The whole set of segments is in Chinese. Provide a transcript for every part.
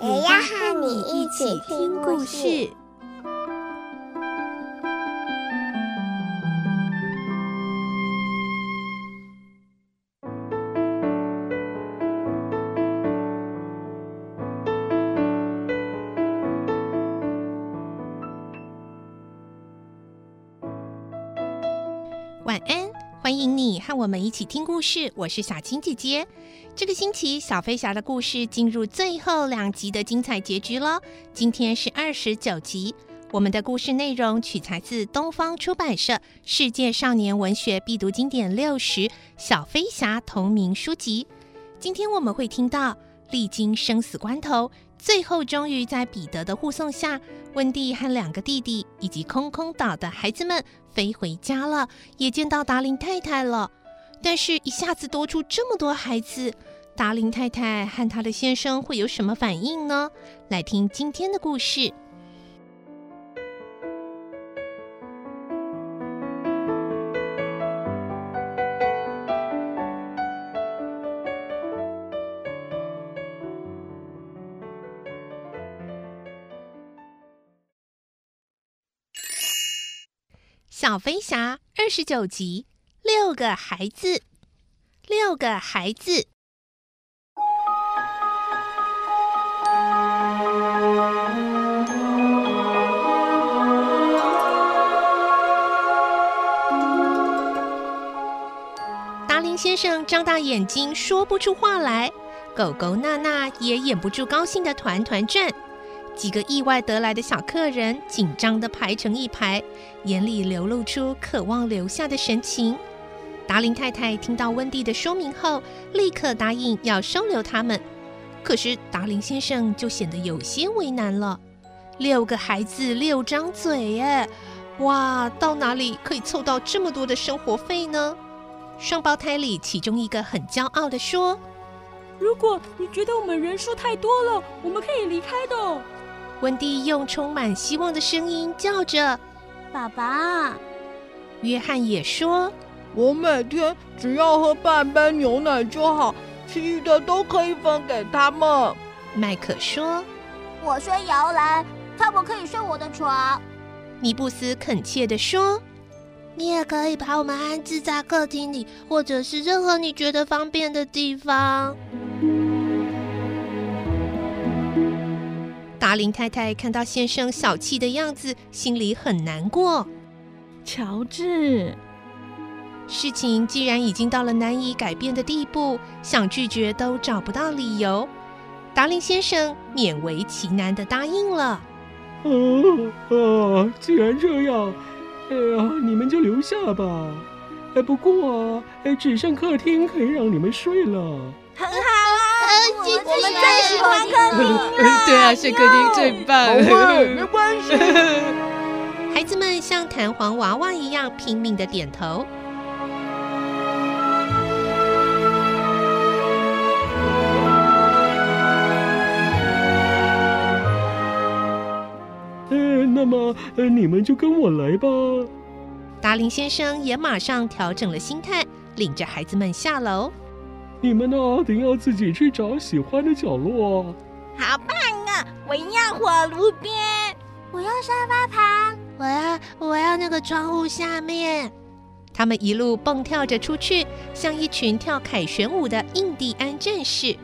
也要和你一起听故事。晚安，欢迎你和我们一起听故事。我是小青姐姐。这个星期，小飞侠的故事进入最后两集的精彩结局了。今天是二十九集。我们的故事内容取材自东方出版社《世界少年文学必读经典六十》小飞侠同名书籍。今天我们会听到，历经生死关头，最后终于在彼得的护送下，温蒂和两个弟弟以及空空岛的孩子们飞回家了，也见到达林太太了。但是，一下子多出这么多孩子，达林太太和她的先生会有什么反应呢？来听今天的故事。小飞侠二十九集，六个孩子，六个孩子。达林先生张大眼睛，说不出话来；狗狗娜娜也掩不住高兴的团团转。几个意外得来的小客人紧张地排成一排，眼里流露出渴望留下的神情。达林太太听到温蒂的说明后，立刻答应要收留他们。可是达林先生就显得有些为难了。六个孩子，六张嘴，哎，哇，到哪里可以凑到这么多的生活费呢？双胞胎里其中一个很骄傲地说：“如果你觉得我们人数太多了，我们可以离开的。”温蒂用充满希望的声音叫着：“爸爸。”约翰也说：“我每天只要喝半杯牛奶就好，其余的都可以分给他们。”麦克说：“我睡摇篮，他们可以睡我的床。”尼布斯恳切地说：“你也可以把我们安置在客厅里，或者是任何你觉得方便的地方。”达林太太看到先生小气的样子，心里很难过。乔治，事情既然已经到了难以改变的地步，想拒绝都找不到理由。达林先生勉为其难的答应了。哦哦，既然这样，哎呀，你们就留下吧。哎，不过啊，哎，只剩客厅可以让你们睡了。很好啊。我们最喜欢客厅了。对啊，睡客厅最棒。没关系。孩子们像弹簧娃娃一样拼命的点头。嗯，那么呃你们就跟我来吧。达林先生也马上调整了心态，领着孩子们下楼。你们呢？得要自己去找喜欢的角落。好棒啊！我要火炉边，我要沙发旁，我要我要那个窗户下面。他们一路蹦跳着出去，像一群跳凯旋舞的印第安战士。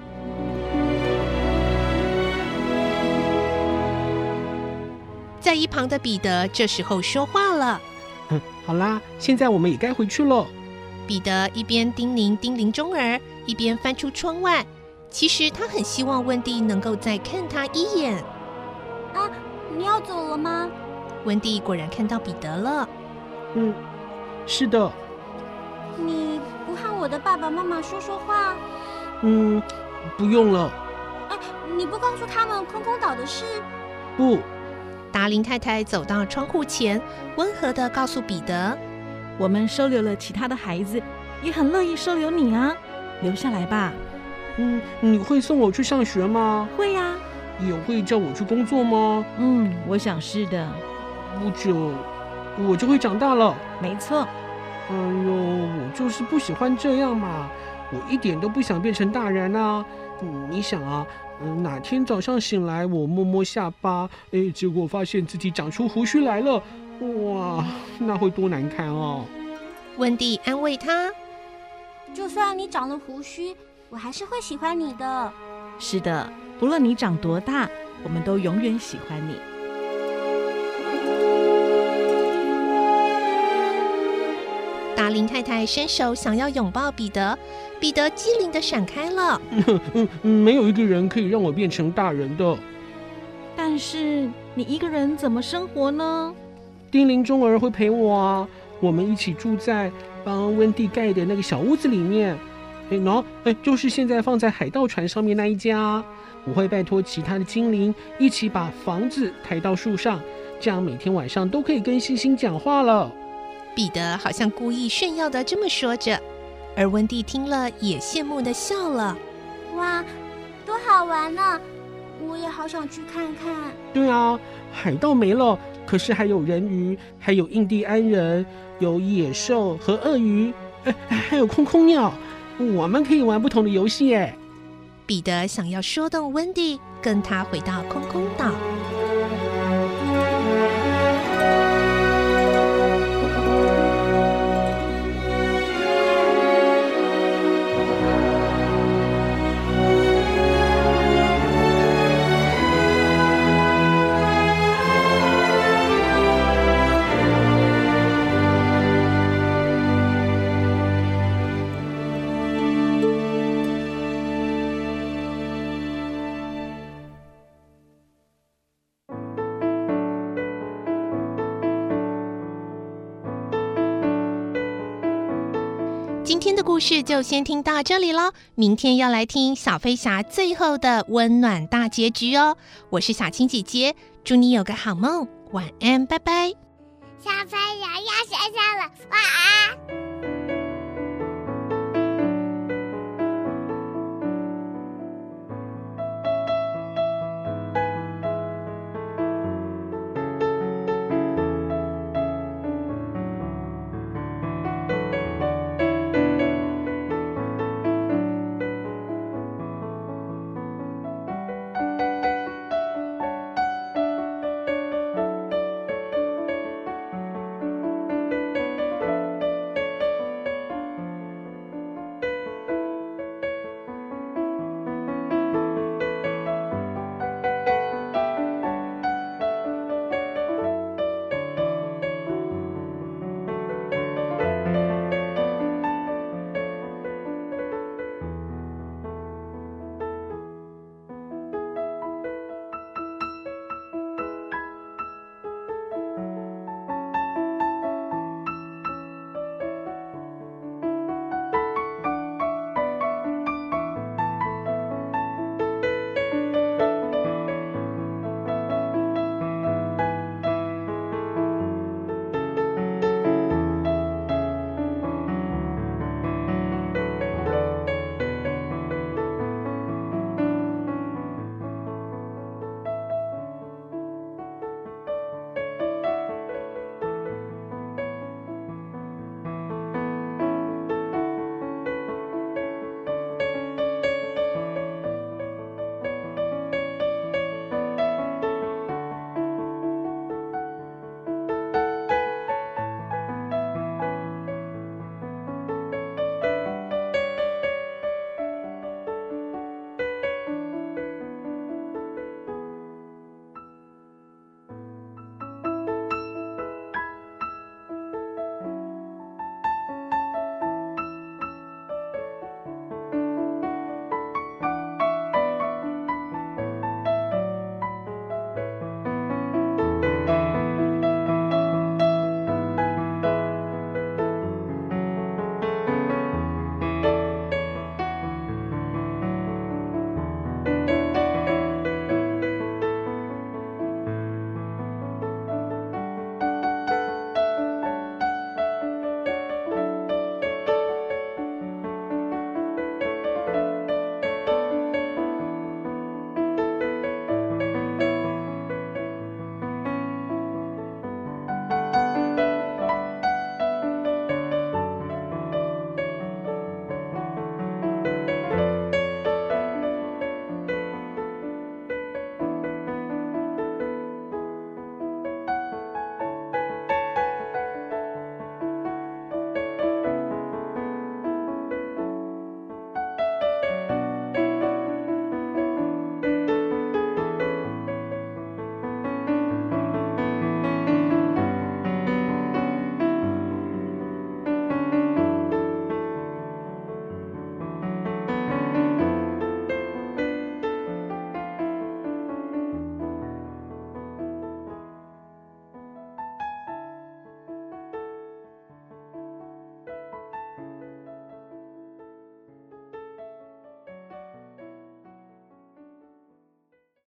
在一旁的彼得这时候说话了：“好啦，现在我们也该回去了。”彼得一边叮咛叮咛钟儿，一边翻出窗外。其实他很希望温蒂能够再看他一眼。啊，你要走了吗？温蒂果然看到彼得了。嗯，是的。你不和我的爸爸妈妈说说话？嗯，不用了。哎，你不告诉他们空空岛的事？不。达林太太走到窗户前，温和地告诉彼得：“我们收留了其他的孩子，也很乐意收留你啊，留下来吧。”“嗯，你会送我去上学吗？”“会呀。”“也会叫我去工作吗？”“嗯，我想是的。”“不久，我就会长大了。”“没错。”“哎呦，我就是不喜欢这样嘛，我一点都不想变成大人啊。嗯，你想啊。”嗯，哪天早上醒来，我摸摸下巴，哎，结果发现自己长出胡须来了，哇，那会多难看哦！温蒂安慰他：“就算你长了胡须，我还是会喜欢你的。”是的，不论你长多大，我们都永远喜欢你。达林太太伸手想要拥抱彼得，彼得机灵的闪开了。嗯，没有一个人可以让我变成大人的。但是你一个人怎么生活呢？丁玲钟儿会陪我啊，我们一起住在帮温蒂盖的那个小屋子里面。哎，喏，哎，就是现在放在海盗船上面那一家。我会拜托其他的精灵一起把房子抬到树上，这样每天晚上都可以跟星星讲话了。彼得好像故意炫耀的这么说着，而温蒂听了也羡慕的笑了。哇，多好玩呢！我也好想去看看。对啊，海盗没了，可是还有人鱼，还有印第安人，有野兽和鳄鱼，哎，还有空空鸟，我们可以玩不同的游戏哎。彼得想要说动温蒂，跟他回到空空岛。今天的故事就先听到这里喽，明天要来听小飞侠最后的温暖大结局哦。我是小青姐姐，祝你有个好梦，晚安，拜拜。小飞侠要睡觉了，晚安。